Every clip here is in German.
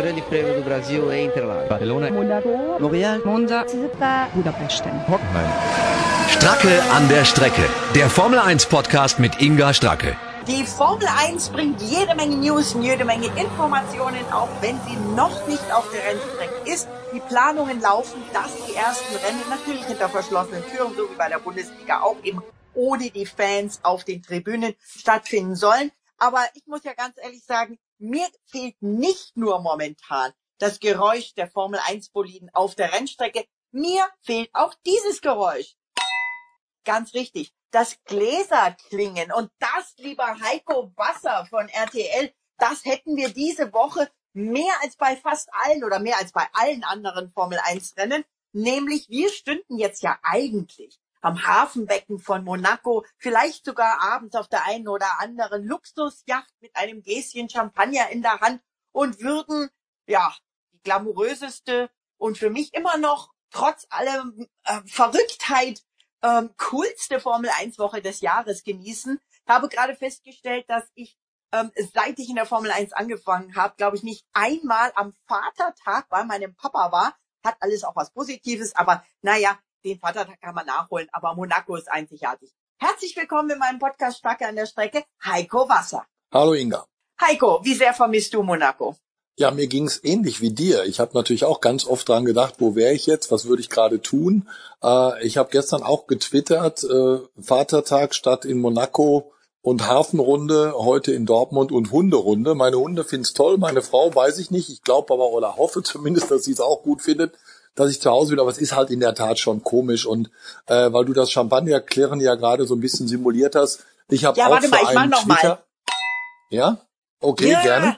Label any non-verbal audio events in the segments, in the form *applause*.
Grande Prêmio do Brasil em Interlagos. Barcelona, Monaco, Montreal, Monza, Budapest. Hockenheim. Stracke an der Strecke. Der Formel 1 Podcast mit Inga Stracke. Die Formel 1 bringt jede Menge News und jede Menge Informationen, auch wenn sie noch nicht auf der Rennstrecke ist. Die Planungen laufen, dass die ersten Rennen natürlich hinter verschlossenen Türen, so wie bei der Bundesliga auch eben ohne die Fans auf den Tribünen stattfinden sollen. Aber ich muss ja ganz ehrlich sagen, mir fehlt nicht nur momentan das Geräusch der Formel 1 Boliden auf der Rennstrecke, mir fehlt auch dieses Geräusch. Ganz richtig, das Gläserklingen. Und das, lieber Heiko Wasser von RTL, das hätten wir diese Woche mehr als bei fast allen oder mehr als bei allen anderen Formel 1 Rennen. Nämlich, wir stünden jetzt ja eigentlich am Hafenbecken von Monaco, vielleicht sogar abends auf der einen oder anderen Luxusjacht mit einem Gläschen Champagner in der Hand und würden, ja, die glamouröseste und für mich immer noch trotz allem äh, Verrücktheit ähm, coolste Formel 1 Woche des Jahres genießen. Habe gerade festgestellt, dass ich ähm, seit ich in der Formel 1 angefangen habe, glaube ich, nicht einmal am Vatertag bei meinem Papa war. Hat alles auch was Positives, aber naja, den Vatertag kann man nachholen, aber Monaco ist einzigartig. Herzlich willkommen in meinem Podcast Stacke an der Strecke, Heiko Wasser. Hallo Inga. Heiko, wie sehr vermisst du Monaco? Ja, mir ging's ähnlich wie dir. Ich habe natürlich auch ganz oft dran gedacht, wo wäre ich jetzt, was würde ich gerade tun. Äh, ich habe gestern auch getwittert, äh, Vatertag statt in Monaco und Hafenrunde, heute in Dortmund und Hunderunde. Meine Hunde finden's toll, meine Frau weiß ich nicht. Ich glaube aber oder hoffe zumindest, dass sie es auch gut findet dass ich zu Hause bin, aber es ist halt in der Tat schon komisch und äh, weil du das Champagner-Klirren ja gerade so ein bisschen simuliert hast, ich habe ja, auch warte für mal, ich mach einen noch Twitter, mal. ja, okay, Ja. gerne.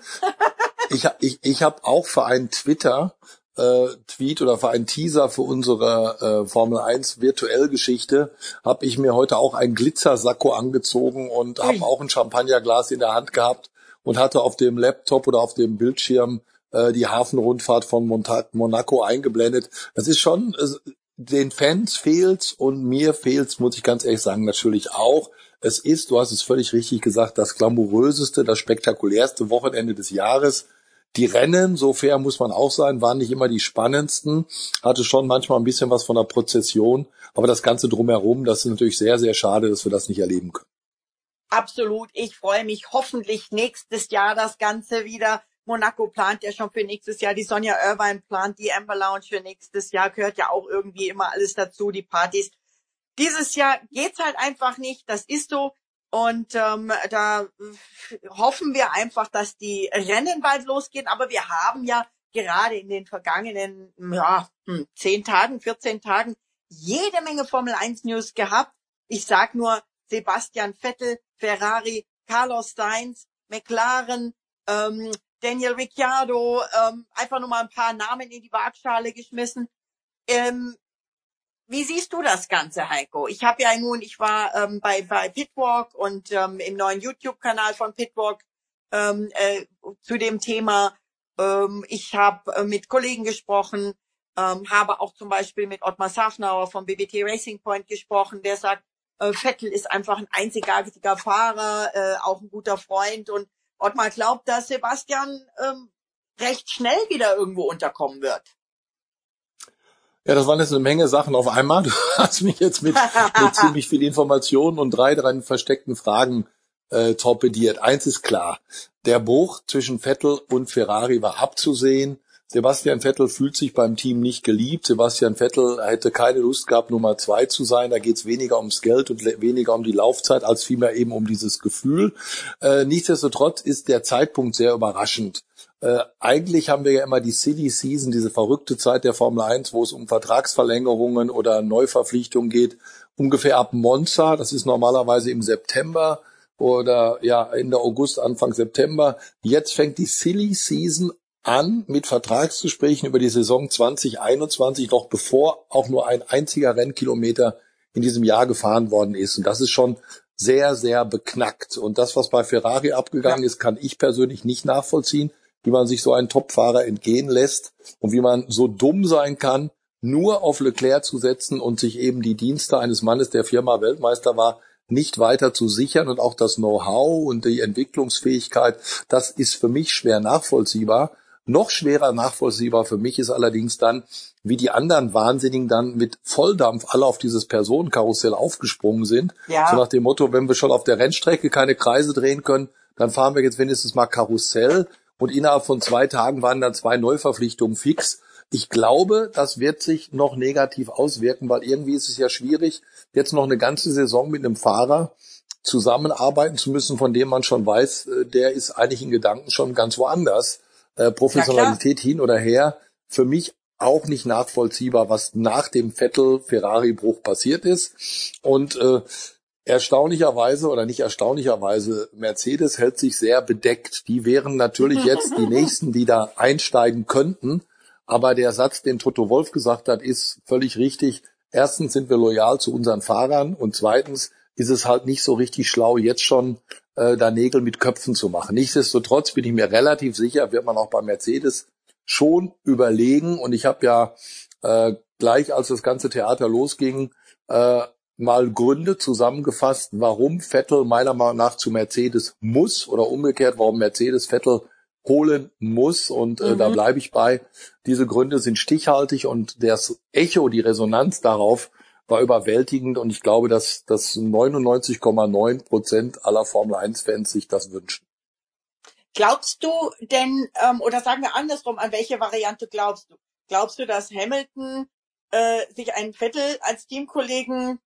Ich, ich, ich habe auch für einen Twitter äh, Tweet oder für einen Teaser für unsere äh, Formel 1 virtuell Geschichte habe ich mir heute auch ein Glitzersacko angezogen und habe auch ein Champagnerglas in der Hand gehabt und hatte auf dem Laptop oder auf dem Bildschirm äh, die Hafenrundfahrt von Monaco eingeblendet. Das ist schon, äh, den Fans fehlt's und mir fehlt's, muss ich ganz ehrlich sagen, natürlich auch. Es ist, du hast es völlig richtig gesagt, das glamouröseste, das spektakulärste Wochenende des Jahres. Die Rennen, so fair muss man auch sein, waren nicht immer die spannendsten, hatte schon manchmal ein bisschen was von der Prozession, aber das Ganze drumherum, das ist natürlich sehr, sehr schade, dass wir das nicht erleben können. Absolut. Ich freue mich hoffentlich nächstes Jahr das Ganze wieder. Monaco plant ja schon für nächstes Jahr. Die Sonja Irvine plant die Amber Lounge für nächstes Jahr. Gehört ja auch irgendwie immer alles dazu, die Partys. Dieses Jahr geht's halt einfach nicht. Das ist so. Und ähm, da hoffen wir einfach, dass die Rennen bald losgehen. Aber wir haben ja gerade in den vergangenen ja, hm, 10 Tagen, 14 Tagen jede Menge Formel 1 News gehabt. Ich sag nur Sebastian Vettel, Ferrari, Carlos Sainz, McLaren, ähm, Daniel Ricciardo, ähm, einfach nur mal ein paar Namen in die Waagschale geschmissen. Ähm, wie siehst du das Ganze, Heiko? Ich habe ja nun, ich war ähm, bei, bei Pitwalk und ähm, im neuen YouTube-Kanal von Pitwalk ähm, äh, zu dem Thema. Ähm, ich habe äh, mit Kollegen gesprochen, ähm, habe auch zum Beispiel mit Ottmar Safnauer vom BBT Racing Point gesprochen, der sagt, äh, Vettel ist einfach ein einzigartiger Fahrer, äh, auch ein guter Freund und Ottmar glaubt, dass Sebastian ähm, recht schnell wieder irgendwo unterkommen wird. Ja, das waren jetzt eine Menge Sachen auf einmal. *laughs* Du hast mich jetzt mit, mit *laughs* ziemlich viel Informationen und drei, drei versteckten Fragen äh, torpediert. Eins ist klar, der Bruch zwischen Vettel und Ferrari war abzusehen. Sebastian Vettel fühlt sich beim Team nicht geliebt. Sebastian Vettel hätte keine Lust gehabt, Nummer zwei zu sein. Da geht es weniger ums Geld und weniger um die Laufzeit, als vielmehr eben um dieses Gefühl. Äh, nichtsdestotrotz ist der Zeitpunkt sehr überraschend. Äh, eigentlich haben wir ja immer die City Season, diese verrückte Zeit der Formel 1, wo es um Vertragsverlängerungen oder Neuverpflichtungen geht, ungefähr ab Monza. Das ist normalerweise im September oder ja Ende August, Anfang September. Jetzt fängt die Silly Season an mit Vertragsgesprächen über die Saison 2021, noch bevor auch nur ein einziger Rennkilometer in diesem Jahr gefahren worden ist. Und das ist schon sehr, sehr beknackt. Und das, was bei Ferrari abgegangen ist, kann ich persönlich nicht nachvollziehen, wie man sich so einen Topfahrer entgehen lässt und wie man so dumm sein kann, nur auf Leclerc zu setzen und sich eben die Dienste eines Mannes, der viermal Weltmeister war, nicht weiter zu sichern und auch das Know-how und die Entwicklungsfähigkeit, das ist für mich schwer nachvollziehbar. Noch schwerer nachvollziehbar für mich ist allerdings dann, wie die anderen Wahnsinnigen dann mit Volldampf alle auf dieses Personenkarussell aufgesprungen sind. Ja. So nach dem Motto, wenn wir schon auf der Rennstrecke keine Kreise drehen können, dann fahren wir jetzt wenigstens mal Karussell. Und innerhalb von zwei Tagen waren dann zwei Neuverpflichtungen fix. Ich glaube, das wird sich noch negativ auswirken, weil irgendwie ist es ja schwierig, jetzt noch eine ganze Saison mit einem Fahrer zusammenarbeiten zu müssen, von dem man schon weiß, äh, der ist eigentlich in Gedanken schon ganz woanders. Äh, Professionalität hin oder her. Für mich auch nicht nachvollziehbar, was nach dem Vettel-Ferrari-Bruch passiert ist. Und äh, erstaunlicherweise oder nicht erstaunlicherweise, Mercedes hält sich sehr bedeckt. Die wären natürlich jetzt die *laughs* nächsten, die da einsteigen könnten. Aber der Satz, den Toto Wolf gesagt hat, ist völlig richtig. Erstens sind wir loyal zu unseren Fahrern und zweitens ist es halt nicht so richtig schlau, jetzt schon äh, da Nägel mit Köpfen zu machen. Nichtsdestotrotz bin ich mir relativ sicher, wird man auch bei Mercedes schon überlegen. Und ich habe ja äh, gleich, als das ganze Theater losging, äh, mal Gründe zusammengefasst, warum Vettel meiner Meinung nach zu Mercedes muss oder umgekehrt, warum Mercedes Vettel holen muss. Und äh, Mhm. da bleibe ich bei. Diese Gründe sind stichhaltig und das Echo, die Resonanz darauf war überwältigend. Und ich glaube, dass, dass 99,9 Prozent aller Formel 1-Fans sich das wünschen. Glaubst du denn, ähm, oder sagen wir andersrum, an welche Variante glaubst du? Glaubst du, dass Hamilton äh, sich einen Vettel als Teamkollegen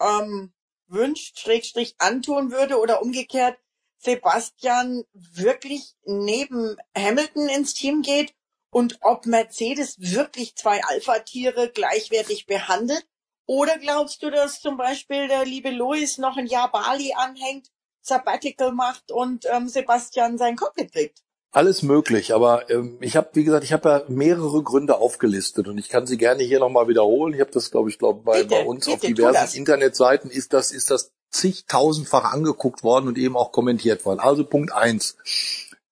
ähm, wünscht, Schrägstrich antun würde oder umgekehrt Sebastian wirklich neben Hamilton ins Team geht und ob Mercedes wirklich zwei Alpha-Tiere gleichwertig behandelt? Oder glaubst du, dass zum Beispiel der liebe Louis noch ein Jahr Bali anhängt, Sabbatical macht und ähm, Sebastian sein Cockpit kriegt? Alles möglich, aber ähm, ich habe, wie gesagt, ich habe ja mehrere Gründe aufgelistet und ich kann sie gerne hier nochmal wiederholen. Ich habe das, glaube ich, glaube bei, Bitte, bei uns auf bitte, tu diversen. Internetseiten ist das, ist das zigtausendfach angeguckt worden und eben auch kommentiert worden. Also Punkt eins: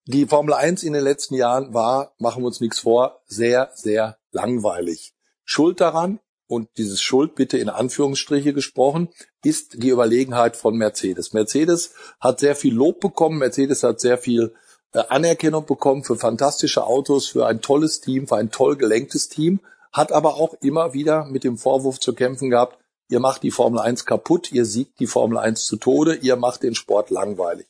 Die Formel 1 in den letzten Jahren war, machen wir uns nichts vor, sehr, sehr langweilig. Schuld daran, und dieses Schuld bitte in Anführungsstriche gesprochen, ist die Überlegenheit von Mercedes. Mercedes hat sehr viel Lob bekommen, Mercedes hat sehr viel äh, Anerkennung bekommen für fantastische Autos, für ein tolles Team, für ein toll gelenktes Team, hat aber auch immer wieder mit dem Vorwurf zu kämpfen gehabt, ihr macht die Formel 1 kaputt, ihr siegt die Formel 1 zu Tode, ihr macht den Sport langweilig.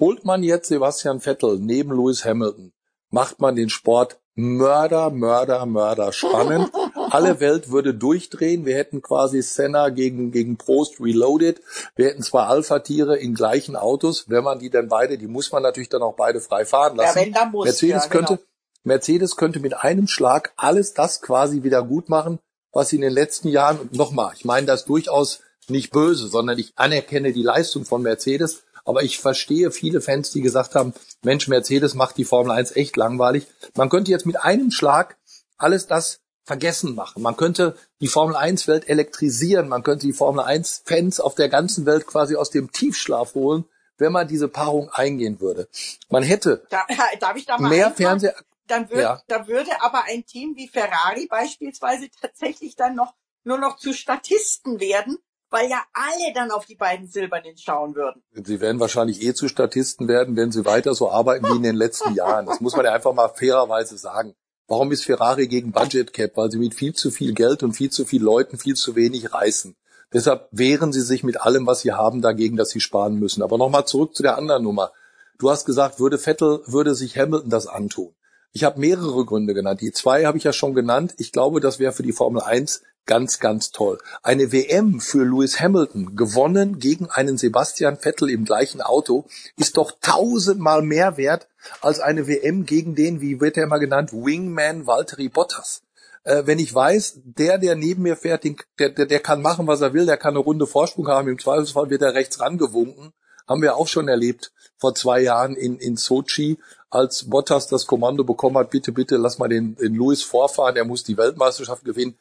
Holt man jetzt Sebastian Vettel neben Lewis Hamilton, macht man den Sport Mörder, Mörder, Mörder spannend. *laughs* Alle Welt würde durchdrehen. Wir hätten quasi Senna gegen, gegen Prost Reloaded. Wir hätten zwei Alpha-Tiere in gleichen Autos. Wenn man die dann beide, die muss man natürlich dann auch beide frei fahren lassen. Ja, wenn, dann muss. Mercedes ja, genau. könnte, Mercedes könnte mit einem Schlag alles das quasi wieder gut machen, was sie in den letzten Jahren, und nochmal, ich meine das durchaus nicht böse, sondern ich anerkenne die Leistung von Mercedes, aber ich verstehe viele Fans, die gesagt haben, Mensch, Mercedes macht die Formel 1 echt langweilig. Man könnte jetzt mit einem Schlag alles das vergessen machen. Man könnte die Formel 1 Welt elektrisieren. Man könnte die Formel 1 Fans auf der ganzen Welt quasi aus dem Tiefschlaf holen, wenn man diese Paarung eingehen würde. Man hätte Da, da mehr? Fernseher, dann würde, Ja. da würde aber ein Team wie Ferrari beispielsweise tatsächlich dann noch nur noch zu Statisten werden, weil ja alle dann auf die beiden Silbernen schauen würden. Sie werden wahrscheinlich eh zu Statisten werden, wenn sie weiter so arbeiten wie in den letzten Jahren. Das muss man ja einfach mal fairerweise sagen. Warum ist Ferrari gegen Budget Cap? Weil sie mit viel zu viel Geld und viel zu viel Leuten viel zu wenig reißen. Deshalb wehren sie sich mit allem, was sie haben, dagegen, dass sie sparen müssen. Aber nochmal zurück zu der anderen Nummer. Du hast gesagt, würde Vettel, würde sich Hamilton das antun. Ich habe mehrere Gründe genannt. Die zwei habe ich ja schon genannt. Ich glaube, das wäre für die Formel 1 ganz, ganz toll. Eine WM für Lewis Hamilton, gewonnen gegen einen Sebastian Vettel im gleichen Auto, ist doch tausendmal mehr wert als eine WM gegen den, wie wird er immer genannt, Wingman Valtteri Bottas. Äh, wenn ich weiß, der, der neben mir fährt, der, der, der kann machen, was er will, der kann eine Runde Vorsprung haben, im Zweifelsfall wird er rechts rangewunken. Haben wir auch schon erlebt vor zwei Jahren in, in Sochi, als Bottas das Kommando bekommen hat, bitte, bitte, lass mal den, den Lewis vorfahren, er muss die Weltmeisterschaft gewinnen.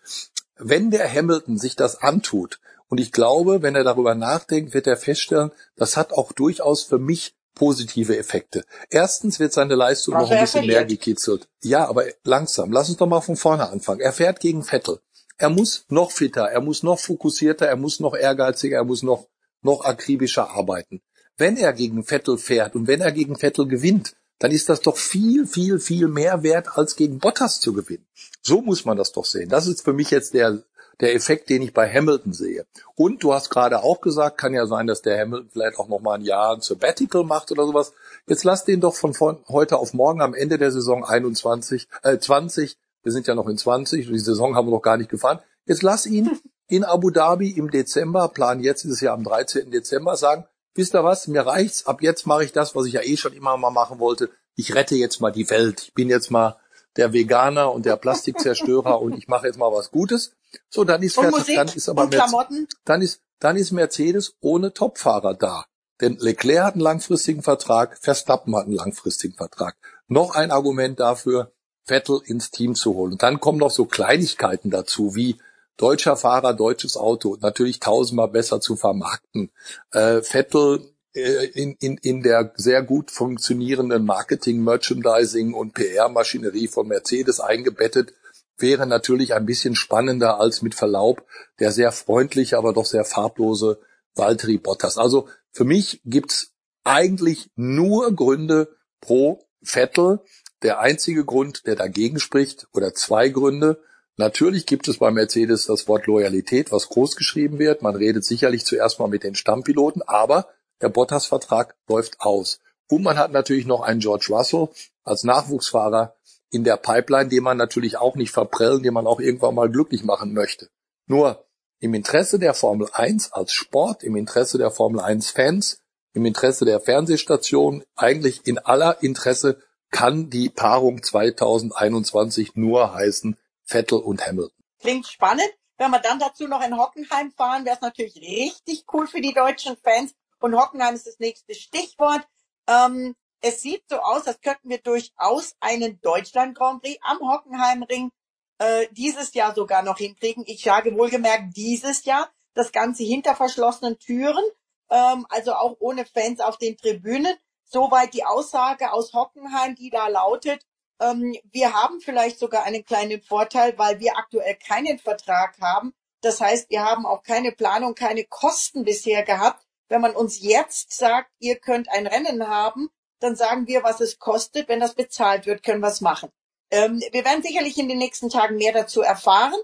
Wenn der Hamilton sich das antut, und ich glaube, wenn er darüber nachdenkt, wird er feststellen, das hat auch durchaus für mich positive Effekte. Erstens wird seine Leistung Also noch ein bisschen mehr gekitzelt. Ja, aber langsam. Lass uns doch mal von vorne anfangen. Er fährt gegen Vettel. Er muss noch fitter, er muss noch fokussierter, er muss noch ehrgeiziger, er muss noch, noch akribischer arbeiten. Wenn er gegen Vettel fährt und wenn er gegen Vettel gewinnt, dann ist das doch viel, viel, viel mehr wert, als gegen Bottas zu gewinnen. So muss man das doch sehen. Das ist für mich jetzt der, der Effekt, den ich bei Hamilton sehe. Und du hast gerade auch gesagt, kann ja sein, dass der Hamilton vielleicht auch noch mal ein Jahr ein Sabbatical macht oder sowas. Jetzt lass den doch von, von heute auf morgen am Ende der Saison 21, äh, 20, wir sind ja noch in 20, die Saison haben wir noch gar nicht gefahren. Jetzt lass ihn in Abu Dhabi im Dezember, Plan jetzt ist es ja am 13. Dezember, sagen, wisst ihr was, mir reicht's, ab jetzt mache ich das, was ich ja eh schon immer mal machen wollte. Ich rette jetzt mal die Welt. Ich bin jetzt mal der Veganer und der Plastikzerstörer *laughs* und ich mache jetzt mal was Gutes. So, dann ist, Und Musik dann ist aber Mercedes, dann ist, dann ist Mercedes ohne Topfahrer da. Denn Leclerc hat einen langfristigen Vertrag, Verstappen hat einen langfristigen Vertrag. Noch ein Argument dafür, Vettel ins Team zu holen. Und dann kommen noch so Kleinigkeiten dazu, wie deutscher Fahrer, deutsches Auto, natürlich tausendmal besser zu vermarkten. Äh, Vettel äh, in, in, in der sehr gut funktionierenden Marketing, Merchandising und PR-Maschinerie von Mercedes eingebettet, wäre natürlich ein bisschen spannender als mit Verlaub der sehr freundliche, aber doch sehr farblose Valtteri Bottas. Also für mich gibt's eigentlich nur Gründe pro Vettel. Der einzige Grund, der dagegen spricht, oder zwei Gründe. Natürlich gibt es bei Mercedes das Wort Loyalität, was groß geschrieben wird. Man redet sicherlich zuerst mal mit den Stammpiloten, aber der Bottas-Vertrag läuft aus. Und man hat natürlich noch einen George Russell als Nachwuchsfahrer in der Pipeline, den man natürlich auch nicht verprellen, den man auch irgendwann mal glücklich machen möchte. Nur im Interesse der Formel 1 als Sport, im Interesse der Formel 1 Fans, im Interesse der Fernsehstation, eigentlich in aller Interesse kann die Paarung 2021 nur heißen Vettel und Hamilton. Klingt spannend. Wenn wir dann dazu noch in Hockenheim fahren, wäre es natürlich richtig cool für die deutschen Fans. Und Hockenheim ist das nächste Stichwort. Ähm, es sieht so aus, als könnten wir durchaus einen Deutschland Grand Prix am Hockenheimring äh, dieses Jahr sogar noch hinkriegen. Ich sage wohlgemerkt dieses Jahr. Das Ganze hinter verschlossenen Türen, ähm, also auch ohne Fans auf den Tribünen. Soweit die Aussage aus Hockenheim, die da lautet, wir haben vielleicht sogar einen kleinen Vorteil, weil wir aktuell keinen Vertrag haben. Das heißt, wir haben auch keine Planung, keine Kosten bisher gehabt. Wenn man uns jetzt sagt, ihr könnt ein Rennen haben, dann sagen wir, was es kostet. Wenn das bezahlt wird, können wir es machen. Ähm, wir werden sicherlich in den nächsten Tagen mehr dazu erfahren.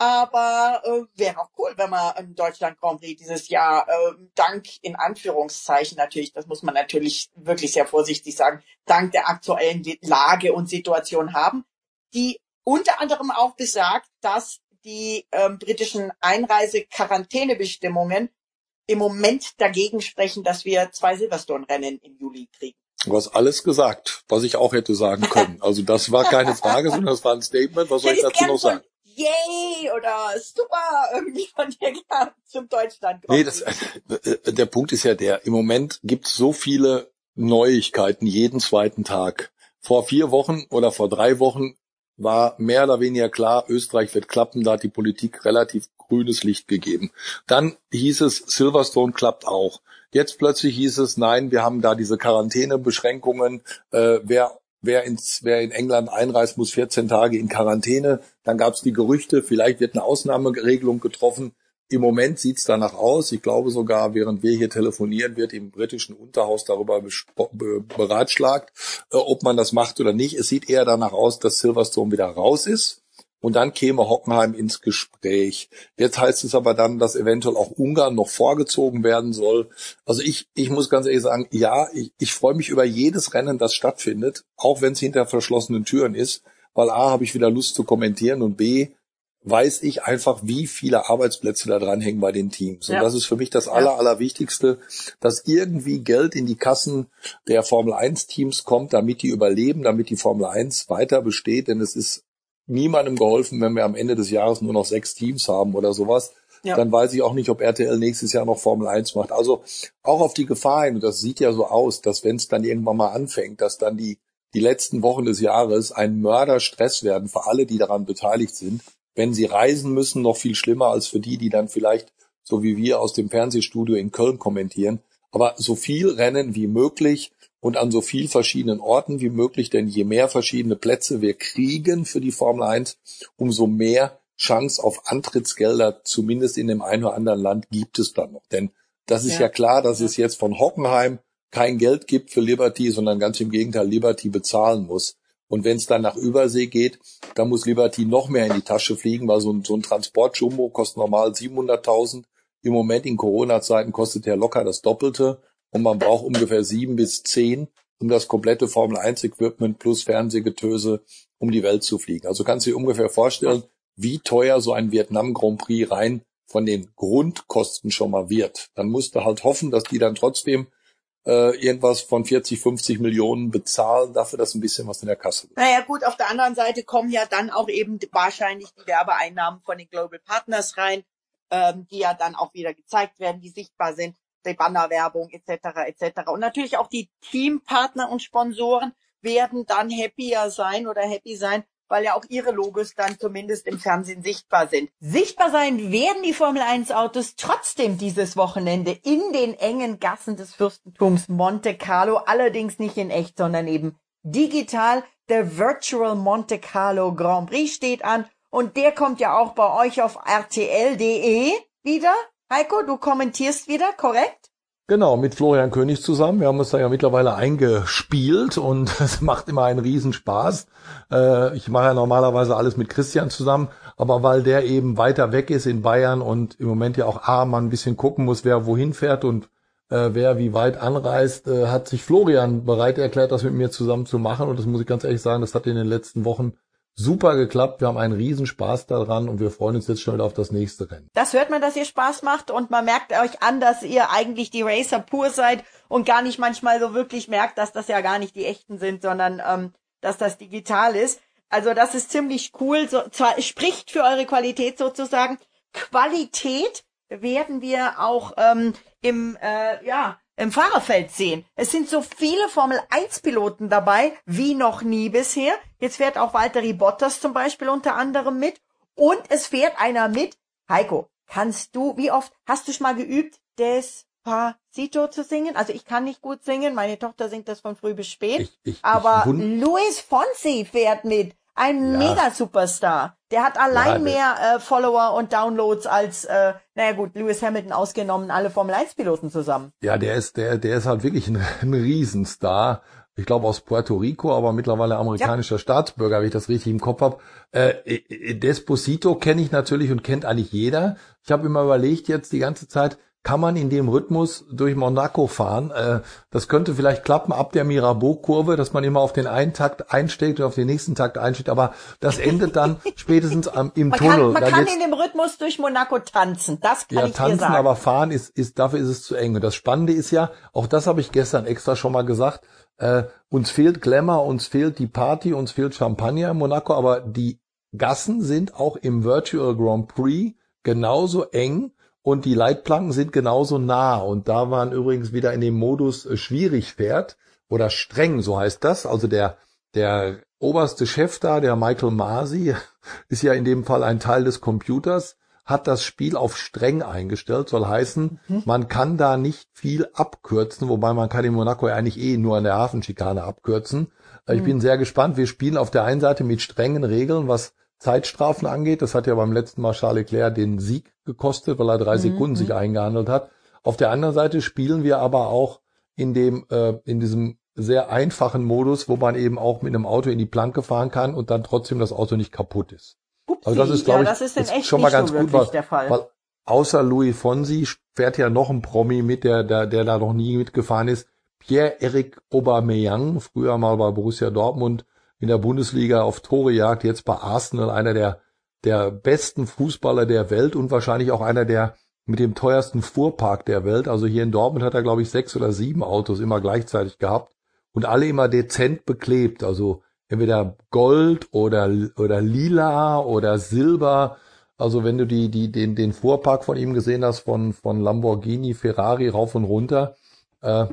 Aber äh, wäre auch cool, wenn wir im Deutschland Grand Prix dieses Jahr äh, dank in Anführungszeichen natürlich, das muss man natürlich wirklich sehr vorsichtig sagen, dank der aktuellen Lage und Situation haben, die unter anderem auch besagt, dass die ähm, britischen Einreise-Quarantänebestimmungen im Moment dagegen sprechen, dass wir zwei Silverstone-Rennen im Juli kriegen. Du hast alles gesagt, was ich auch hätte sagen können. Also das war keine *laughs* Frage, sondern das war ein Statement. Was soll ich dazu noch sagen? Yay oder super irgendwie von dir gehabt zum Deutschland. Nee, das, äh, der Punkt ist ja der, im Moment gibt es so viele Neuigkeiten jeden zweiten Tag. Vor vier Wochen oder vor drei Wochen war mehr oder weniger klar, Österreich wird klappen, da hat die Politik relativ grünes Licht gegeben. Dann hieß es, Silverstone klappt auch. Jetzt plötzlich hieß es, nein, wir haben da diese Quarantänebeschränkungen, äh, wer wer, ins, wer in England einreist, muss 14 Tage in Quarantäne. Dann gab es die Gerüchte, vielleicht wird eine Ausnahmeregelung getroffen. Im Moment sieht's danach aus. Ich glaube sogar, während wir hier telefonieren, wird im britischen Unterhaus darüber beratschlagt, äh, ob man das macht oder nicht. Es sieht eher danach aus, dass Silverstone wieder raus ist. Und dann käme Hockenheim ins Gespräch. Jetzt heißt es aber dann, dass eventuell auch Ungarn noch vorgezogen werden soll. Also ich, ich muss ganz ehrlich sagen, ja, ich, ich freue mich über jedes Rennen, das stattfindet, auch wenn es hinter verschlossenen Türen ist, weil A, habe ich wieder Lust zu kommentieren und B, weiß ich einfach, wie viele Arbeitsplätze da dran hängen bei den Teams. Und Ja. das ist für mich das Aller, Allerwichtigste, dass irgendwie Geld in die Kassen der Formel 1 Teams kommt, damit die überleben, damit die Formel 1 weiter besteht, denn es ist niemandem geholfen, wenn wir am Ende des Jahres nur noch sechs Teams haben oder sowas. Ja. Dann weiß ich auch nicht, ob RTL nächstes Jahr noch Formel 1 macht. Also auch auf die Gefahr hin, und das sieht ja so aus, dass wenn es dann irgendwann mal anfängt, dass dann die, die letzten Wochen des Jahres ein Mörderstress werden für alle, die daran beteiligt sind. Wenn sie reisen müssen, noch viel schlimmer als für die, die dann vielleicht, so wie wir aus dem Fernsehstudio in Köln kommentieren. Aber so viel Rennen wie möglich und an so viel verschiedenen Orten wie möglich, denn je mehr verschiedene Plätze wir kriegen für die Formel 1, umso mehr Chance auf Antrittsgelder, zumindest in dem einen oder anderen Land, gibt es dann noch. Denn das ist ja, Ja. klar, dass es jetzt von Hockenheim kein Geld gibt für Liberty, sondern ganz im Gegenteil Liberty bezahlen muss. Und wenn es dann nach Übersee geht, dann muss Liberty noch mehr in die Tasche fliegen, weil so ein, so ein Transport-Jumbo kostet normal 700.000. Im Moment in Corona-Zeiten kostet der locker das Doppelte und man braucht ungefähr sieben bis zehn, um das komplette Formel-1-Equipment plus Fernsehgetöse um die Welt zu fliegen. Also kannst du dir ungefähr vorstellen, wie teuer so ein Vietnam Grand Prix rein von den Grundkosten schon mal wird. Dann musst du halt hoffen, dass die dann trotzdem äh, irgendwas von 40, 50 Millionen bezahlen dafür, dass ein bisschen was in der Kasse ist. Naja gut, auf der anderen Seite kommen ja dann auch eben wahrscheinlich die Werbeeinnahmen von den Global Partners rein, ähm, die ja dann auch wieder gezeigt werden, die sichtbar sind, die Bannerwerbung etc. etc. Und natürlich auch die Teampartner und Sponsoren werden dann happier sein oder happy sein, weil ja auch ihre Logos dann zumindest im Fernsehen sichtbar sind. Sichtbar sein werden die Formel 1 Autos trotzdem dieses Wochenende in den engen Gassen des Fürstentums Monte Carlo, allerdings nicht in echt, sondern eben digital. Der Virtual Monte Carlo Grand Prix steht an und der kommt ja auch bei euch auf rtl.de wieder. Heiko, du kommentierst wieder, korrekt? Genau, mit Florian König zusammen. Wir haben uns da ja mittlerweile eingespielt und *laughs* es macht immer einen Riesenspaß. Äh, ich mache ja normalerweise alles mit Christian zusammen, aber weil der eben weiter weg ist in Bayern und im Moment ja auch A, man ein bisschen gucken muss, wer wohin fährt und äh, wer wie weit anreist, äh, hat sich Florian bereit erklärt, das mit mir zusammen zu machen. Und das muss ich ganz ehrlich sagen, das hat in den letzten Wochen super geklappt. Wir haben einen Riesenspaß daran und wir freuen uns jetzt schon auf das nächste Rennen. Das hört man, dass ihr Spaß macht und man merkt euch an, dass ihr eigentlich die Racer pur seid und gar nicht manchmal so wirklich merkt, dass das ja gar nicht die echten sind, sondern ähm, dass das digital ist. Also das ist ziemlich cool. So, zwar spricht für eure Qualität sozusagen. Qualität werden wir auch ähm, im äh, ja im Fahrerfeld sehen. Es sind so viele Formel 1 Piloten dabei wie noch nie bisher. Jetzt fährt auch Valtteri Bottas zum Beispiel unter anderem mit. Und es fährt einer mit. Heiko, kannst du, wie oft hast du schon mal geübt, Despacito zu singen? Also ich kann nicht gut singen. Meine Tochter singt das von früh bis spät. Ich, ich, aber ich Luis Fonsi fährt mit. Ein ja. Mega-Superstar. Der hat allein ja, mehr äh, Follower und Downloads als, äh, naja gut, Lewis Hamilton ausgenommen, alle Formel-1-Piloten zusammen. Ja, der ist, der, der ist halt wirklich ein, ein Riesenstar. Ich glaube aus Puerto Rico, aber mittlerweile amerikanischer ja. Staatsbürger, wenn ich das richtig im Kopf habe. Äh, äh Desposito kenne ich natürlich und kennt eigentlich jeder. Ich habe immer überlegt jetzt die ganze Zeit, kann man in dem Rhythmus durch Monaco fahren. Äh, das könnte vielleicht klappen ab der Mirabeau-Kurve, dass man immer auf den einen Takt einsteigt und auf den nächsten Takt einsteigt, aber das endet dann *laughs* spätestens am, im man Tunnel. Kann, man kann in dem Rhythmus durch Monaco tanzen, das kann ja, ich tanzen, dir sagen. aber fahren ist, ist, dafür ist es zu eng. Und das Spannende ist ja, auch das habe ich gestern extra schon mal gesagt, äh, uns fehlt Glamour, uns fehlt die Party, uns fehlt Champagner in Monaco, aber die Gassen sind auch im Virtual Grand Prix genauso eng und die Leitplanken sind genauso nah. Und da man übrigens wieder in dem Modus äh, schwierig fährt oder streng, so heißt das. Also der, der oberste Chef da, der Michael Masi, *laughs* ist ja in dem Fall ein Teil des Computers, hat das Spiel auf streng eingestellt, soll heißen, mhm. man kann da nicht viel abkürzen, wobei man kann in Monaco ja eigentlich eh nur an der Hafenschikane abkürzen. Mhm. Ich bin sehr gespannt. Wir spielen auf der einen Seite mit strengen Regeln, was Zeitstrafen angeht. Das hat ja beim letzten Mal Charles Leclerc den Sieg gekostet, weil er drei mhm. Sekunden sich mhm. eingehandelt hat. Auf der anderen Seite spielen wir aber auch in dem, äh, in diesem sehr einfachen Modus, wo man eben auch mit einem Auto in die Planke fahren kann und dann trotzdem das Auto nicht kaputt ist. Upsi, also das ist, glaube ja, ich, das ist schon mal ganz so gut, weil, weil außer Louis Fonsi fährt ja noch ein Promi mit, der, der, der da noch nie mitgefahren ist. Pierre-Eric Aubameyang, früher mal bei Borussia Dortmund in der Bundesliga auf Tore jagt, jetzt bei Arsenal einer der, der besten Fußballer der Welt und wahrscheinlich auch einer der mit dem teuersten Fuhrpark der Welt. Also hier in Dortmund hat er, glaube ich, sechs oder sieben Autos immer gleichzeitig gehabt und alle immer dezent beklebt. Also entweder Gold oder, oder lila oder Silber. Also wenn du die, die, den, den Fuhrpark von ihm gesehen hast, von, von Lamborghini, Ferrari rauf und runter, äh,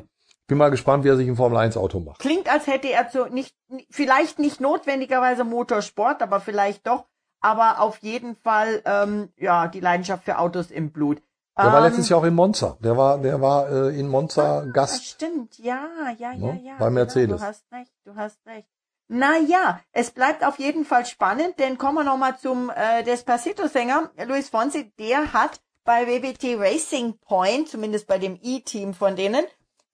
bin mal gespannt, wie er sich im Formel 1 Auto macht. Klingt, als hätte er so nicht, vielleicht nicht notwendigerweise Motorsport, aber vielleicht doch, aber auf jeden Fall, ähm, ja, die Leidenschaft für Autos im Blut. Der ähm, war letztes Jahr auch in Monza. Der war, der war äh, in Monza ah, Gast. Stimmt, ja, ja, ja, ne? ja. Bei Mercedes. Genau, du hast recht, du hast recht. Naja, es bleibt auf jeden Fall spannend, denn kommen wir nochmal zum äh, Despacito-Sänger. Luis Fonsi, der hat bei WBT Racing Point, zumindest bei dem E-Team von denen,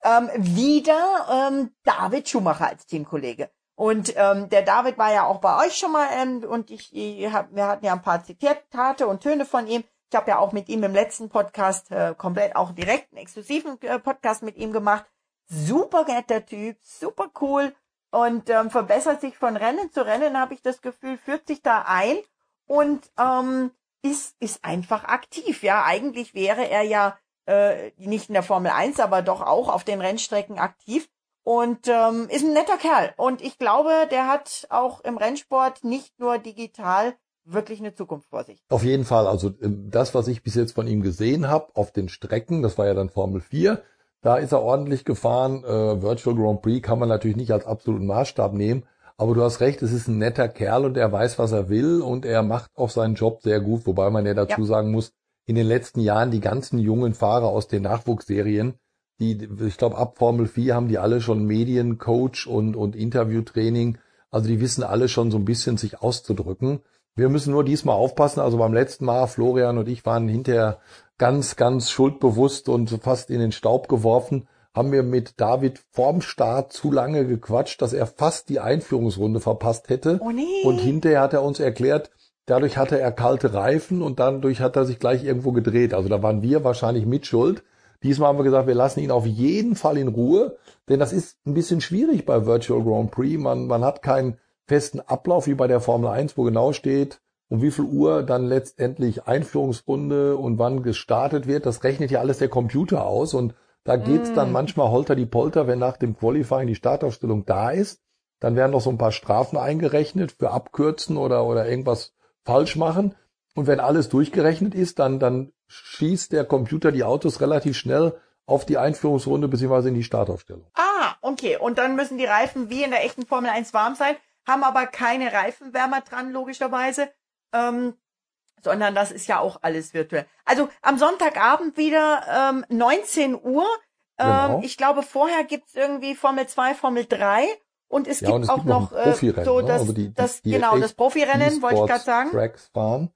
ähm, wieder ähm, David Schumacher als Teamkollege. Und ähm, der David war ja auch bei euch schon mal ähm, und ich, ich hab, wir hatten ja ein paar Zitate und Töne von ihm. Ich habe ja auch mit ihm im letzten Podcast äh, komplett auch direkt einen exklusiven äh, Podcast mit ihm gemacht. Super netter Typ, super cool und ähm, verbessert sich von Rennen zu Rennen, habe ich das Gefühl, führt sich da ein und ähm, ist, ist einfach aktiv. Ja, eigentlich wäre er ja äh, nicht in der Formel 1, aber doch auch auf den Rennstrecken aktiv und ähm, ist ein netter Kerl. Und ich glaube, der hat auch im Rennsport nicht nur digital wirklich eine Zukunft vor sich. Auf jeden Fall. Also ähm, das, was ich bis jetzt von ihm gesehen habe auf den Strecken, das war ja dann Formel 4, da ist er ordentlich gefahren. Äh, Virtual Grand Prix kann man natürlich nicht als absoluten Maßstab nehmen. Aber du hast recht, es ist ein netter Kerl und er weiß, was er will und er macht auch seinen Job sehr gut. Wobei man ja dazu ja. sagen muss, in den letzten Jahren die ganzen jungen Fahrer aus den Nachwuchsserien, die, ich glaube, ab Formel 4 haben die alle schon Mediencoach und, und Interviewtraining. Also die wissen alle schon so ein bisschen sich auszudrücken. Wir müssen nur diesmal aufpassen. Also beim letzten Mal, Florian und ich waren hinterher ganz, ganz schuldbewusst und fast in den Staub geworfen, haben wir mit David vorm Start zu lange gequatscht, dass er fast die Einführungsrunde verpasst hätte. Oh nee. Und hinterher hat er uns erklärt, dadurch hatte er kalte Reifen und dadurch hat er sich gleich irgendwo gedreht. Also da waren wir wahrscheinlich mit Schuld. Diesmal haben wir gesagt, wir lassen ihn auf jeden Fall in Ruhe, denn das ist ein bisschen schwierig bei Virtual Grand Prix. Man, man hat keinen festen Ablauf wie bei der Formel 1, wo genau steht, um wie viel Uhr dann letztendlich Einführungsrunde und wann gestartet wird. Das rechnet ja alles der Computer aus und da geht's mm. dann manchmal holter die Polter, wenn nach dem Qualifying die Startaufstellung da ist. Dann werden noch so ein paar Strafen eingerechnet für Abkürzen oder, oder irgendwas falsch machen. Und wenn alles durchgerechnet ist, dann, dann schießt der Computer die Autos relativ schnell auf die Einführungsrunde bzw. in die Startaufstellung. Ah, okay. Und dann müssen die Reifen wie in der echten Formel 1 warm sein, haben aber keine Reifenwärmer dran, logischerweise. Ähm, sondern das ist ja auch alles virtuell. Also am Sonntagabend wieder ähm, 19 Uhr. Ähm, genau. Ich glaube, vorher gibt's irgendwie Formel 2, Formel 3 und es ja, gibt und es auch gibt noch, noch äh, so ne? das, also die, die, das die genau das Profirennen, wollte ich gerade sagen. Tracks fahren.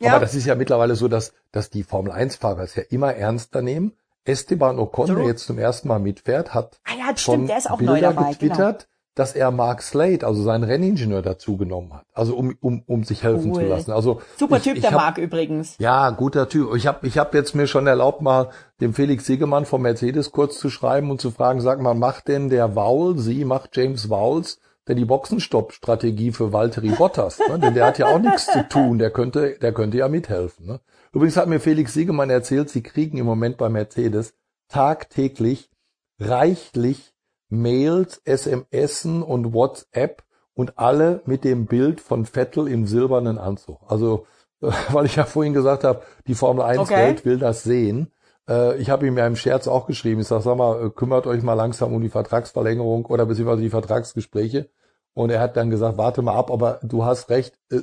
Ja. Aber das ist ja mittlerweile so, dass, dass die Formel 1-Fahrer es ja immer ernster nehmen. Esteban Ocon, der jetzt zum ersten Mal mitfährt, hat ah ja, stimmt, schon auch Bilder dabei, genau. getwittert, dass er Mark Slade, also seinen Renningenieur, dazu genommen hat. Also um, um, um sich helfen Cool. zu lassen. Also Super ich, Typ, ich der hab, Marc übrigens. Ja, guter Typ. Ich habe ich hab jetzt mir schon erlaubt, mal dem Felix Siegemann vom Mercedes kurz zu schreiben und zu fragen, sag mal, macht denn der Vowel, sie macht James Vowles denn die Boxenstopp-Strategie für Valtteri Bottas? Ne? Denn der hat ja auch nichts zu tun, der könnte, der könnte ja mithelfen. Ne? Übrigens hat mir Felix Siegemann erzählt, sie kriegen im Moment bei Mercedes tagtäglich reichlich Mails, SMSen und WhatsApp und alle mit dem Bild von Vettel im silbernen Anzug. Also, *laughs* weil ich ja vorhin gesagt habe, die Formel 1 Okay. Welt will das sehen. Äh, Ich habe ihm ja im Scherz auch geschrieben. Ich sage, sag mal, äh, kümmert euch mal langsam um die Vertragsverlängerung oder beziehungsweise die Vertragsgespräche. Und er hat dann gesagt, warte mal ab, aber du hast recht, äh,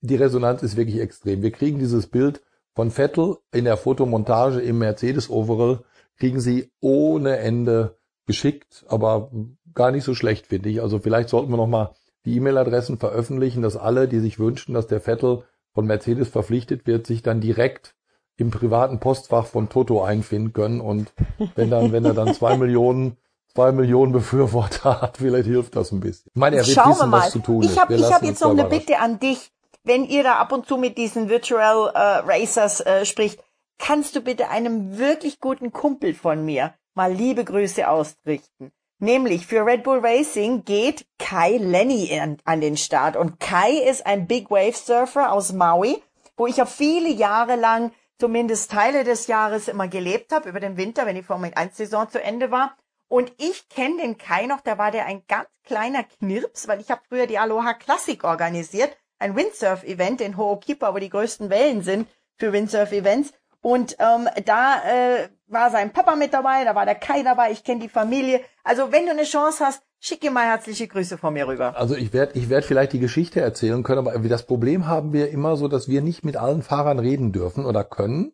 die Resonanz ist wirklich extrem. Wir kriegen dieses Bild von Vettel in der Fotomontage im Mercedes Overall, kriegen sie ohne Ende geschickt, aber gar nicht so schlecht, finde ich. Also vielleicht sollten wir noch mal die E-Mail-Adressen veröffentlichen, dass alle, die sich wünschen, dass der Vettel von Mercedes verpflichtet wird, sich dann direkt im privaten Postfach von Toto einfinden können und wenn dann, wenn er dann zwei *laughs* Millionen, zwei Millionen Befürworter hat, vielleicht hilft das ein bisschen. Ich meine, er wird Schauen wir wissen, mal. was zu tun ich ist. habe Wir ich hab uns jetzt noch eine. Bitte an dich. Wenn ihr da ab und zu mit diesen Virtual äh, Racers äh, spricht, kannst du bitte einem wirklich guten Kumpel von mir mal liebe Grüße ausrichten. Nämlich für Red Bull Racing geht Kai Lenny an, an den Start. Und Kai ist ein Big Wave Surfer aus Maui, wo ich ja viele Jahre lang, zumindest Teile des Jahres, immer gelebt habe, über den Winter, wenn die Formel 1 Saison zu Ende war. Und ich kenne den Kai noch, da war der ein ganz kleiner Knirps, weil ich habe früher die Aloha Classic organisiert, ein Windsurf-Event in Ho'okipa, wo die größten Wellen sind für Windsurf-Events. Und ähm, da äh, war sein Papa mit dabei, da war der Kai dabei, ich kenne die Familie. Also wenn du eine Chance hast, schick ihm mal herzliche Grüße von mir rüber. Also ich werde ich werd vielleicht die Geschichte erzählen können, aber das Problem haben wir immer so, dass wir nicht mit allen Fahrern reden dürfen oder können,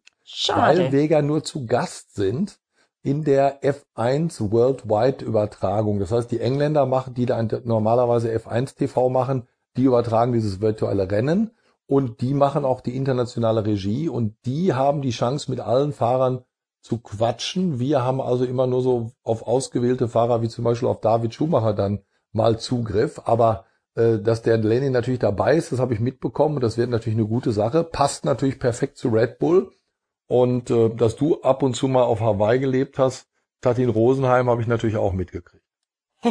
weil wir ja nur zu Gast sind in der F1 Worldwide Übertragung. Das heißt, die Engländer machen, die da normalerweise F1 TV machen, die übertragen dieses virtuelle Rennen und die machen auch die internationale Regie und die haben die Chance, mit allen Fahrern zu quatschen. Wir haben also immer nur so auf ausgewählte Fahrer wie zum Beispiel auf David Schumacher dann mal Zugriff. Aber äh, dass der Lenny natürlich dabei ist, das habe ich mitbekommen. Das wird natürlich eine gute Sache. Passt natürlich perfekt zu Red Bull. Und äh, dass du ab und zu mal auf Hawaii gelebt hast, Tatin Rosenheim habe ich natürlich auch mitgekriegt. *laughs*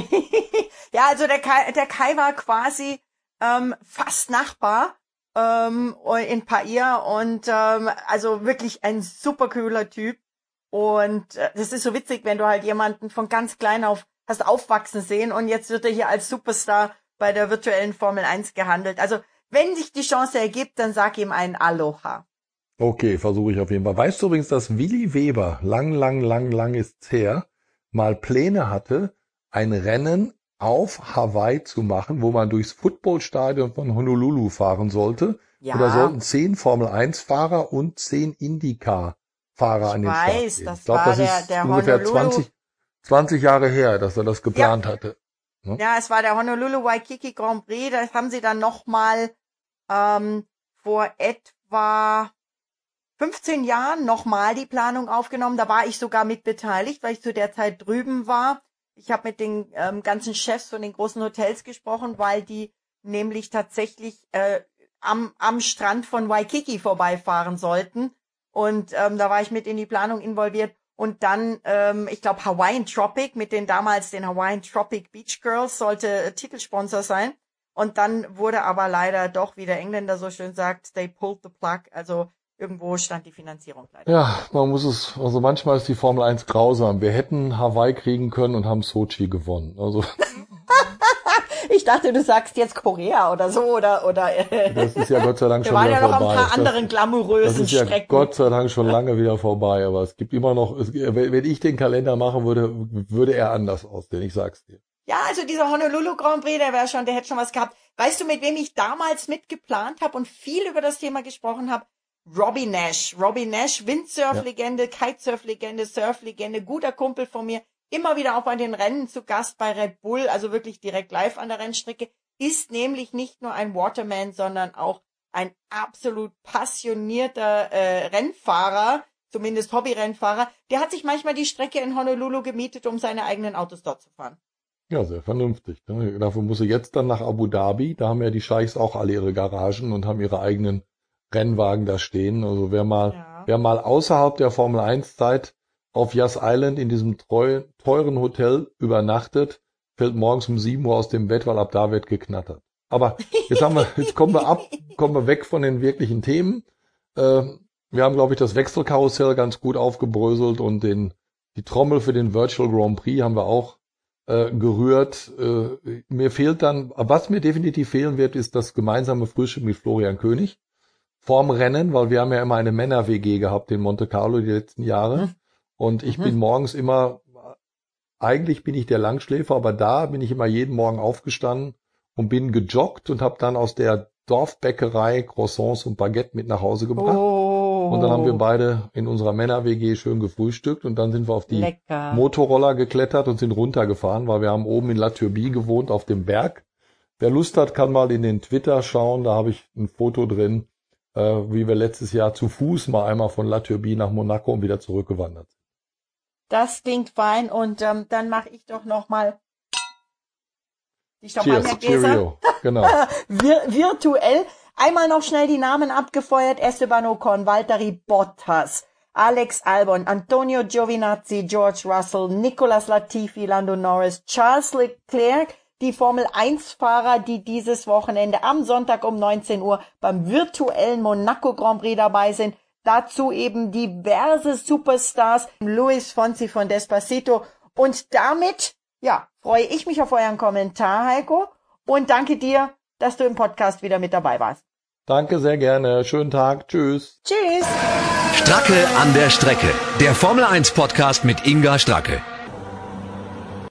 ja, also der Kai, der Kai war quasi ähm, fast Nachbar ähm, in Pair und ähm, also wirklich ein super cooler Typ. Und äh, das ist so witzig, wenn du halt jemanden von ganz klein auf hast aufwachsen sehen und jetzt wird er hier als Superstar bei der virtuellen Formel 1 gehandelt. Also wenn sich die Chance ergibt, dann sag ihm ein Aloha. Okay, versuche ich auf jeden Fall. Weißt du übrigens, dass Willi Weber, lang, lang, lang, lang ist's her, mal Pläne hatte, ein Rennen auf Hawaii zu machen, wo man durchs Footballstadion von Honolulu fahren sollte. Ja. Und da sollten zehn Formel 1 Fahrer und zehn IndyCar Fahrer ich an den weiß, Start gehen. Das ich glaube, das der, ist der ungefähr Honolulu 20, 20 Jahre her, dass er das geplant ja. hatte. Ne? Ja, es war der Honolulu Waikiki Grand Prix. Das haben sie dann nochmal ähm, vor etwa 15 Jahren nochmal die Planung aufgenommen. Da war ich sogar mit beteiligt, weil ich zu der Zeit drüben war. Ich habe mit den ähm, ganzen Chefs von den großen Hotels gesprochen, weil die nämlich tatsächlich äh, am, am Strand von Waikiki vorbeifahren sollten. Und ähm, da war ich mit in die Planung involviert. Und dann, ähm, ich glaube, Hawaiian Tropic mit den damals den Hawaiian Tropic Beach Girls sollte äh, Titelsponsor sein. Und dann wurde aber leider doch, wie der Engländer so schön sagt, they pulled the plug. Also irgendwo stand die Finanzierung leider. Ja, man muss es, also manchmal ist die Formel 1 grausam. Wir hätten Hawaii kriegen können und haben Sochi gewonnen. Also. *laughs* ich dachte, du sagst jetzt Korea oder so oder oder. Das ist ja Gott sei Dank schon wieder vorbei. ja noch ein paar anderen glamourösen Das ist ja Strecken. Gott sei Dank schon lange wieder vorbei. Aber es gibt immer noch, es, wenn ich den Kalender machen würde, würde er anders aussehen. Ich sag's dir. Ja, also dieser Honolulu Grand Prix, der wäre schon, der hätte schon was gehabt. Weißt du, mit wem ich damals mitgeplant habe und viel über das Thema gesprochen habe? Robbie Nash. Robbie Nash, Windsurf-Legende, ja. Kitesurf-Legende, Surf-Legende, guter Kumpel von mir, immer wieder auch bei den Rennen zu Gast bei Red Bull, also wirklich direkt live an der Rennstrecke, ist nämlich nicht nur ein Waterman, sondern auch ein absolut passionierter äh, Rennfahrer, zumindest Hobby-Rennfahrer. Der hat sich manchmal die Strecke in Honolulu gemietet, um seine eigenen Autos dort zu fahren. Ja, sehr vernünftig. Ne? Dafür muss er jetzt dann nach Abu Dhabi. Da haben ja die Scheichs auch alle ihre Garagen und haben ihre eigenen Rennwagen da stehen. Also wer mal, ja. wer mal außerhalb der Formel 1 Zeit auf Yas Island in diesem treu, teuren Hotel übernachtet, fällt morgens um 7 Uhr aus dem Bett, weil ab da wird geknattert. Aber jetzt haben wir, jetzt kommen wir ab, *laughs* kommen wir weg von den wirklichen Themen. Äh, wir haben, glaube ich, das Wechselkarussell ganz gut aufgebröselt und den, die Trommel für den Virtual Grand Prix haben wir auch äh, gerührt. Äh, mir fehlt dann, was mir definitiv fehlen wird, ist das gemeinsame Frühstück mit Florian König vorm Rennen, weil wir haben ja immer eine Männer-WG gehabt in Monte Carlo die letzten Jahre. Und ich mhm. bin morgens immer, eigentlich bin ich der Langschläfer, aber da bin ich immer jeden Morgen aufgestanden und bin gejoggt und habe dann aus der Dorfbäckerei Croissants und Baguette mit nach Hause gebracht. Oh. Und dann haben wir beide in unserer Männer-WG schön gefrühstückt und dann sind wir auf die Lecker. Motorroller geklettert und sind runtergefahren, weil wir haben oben in La Turbie gewohnt auf dem Berg. Wer Lust hat, kann mal in den Twitter schauen, da habe ich ein Foto drin äh, wie wir letztes Jahr zu Fuß mal einmal von La Turbie nach Monaco und wieder zurückgewandert sind. Das klingt fein und ähm, dann mache ich doch noch mal die Champagnergläser. Genau. *laughs* Vir virtuell. Einmal noch schnell die Namen abgefeuert. Esteban Ocon, Valtteri Bottas, Alex Albon, Antonio Giovinazzi, George Russell, Nicolas Latifi, Lando Norris, Charles Leclerc, die Formel 1 Fahrer, die dieses Wochenende am Sonntag um 19 Uhr beim virtuellen Monaco Grand Prix dabei sind. Dazu eben diverse Superstars, Luis Fonsi von Despacito. Und damit, ja, freue ich mich auf euren Kommentar, Heiko. Und danke dir, dass du im Podcast wieder mit dabei warst. Danke sehr gerne. Schönen Tag. Tschüss. Tschüss. Stracke an der Strecke. Der Formel 1 Podcast mit Inga Stracke.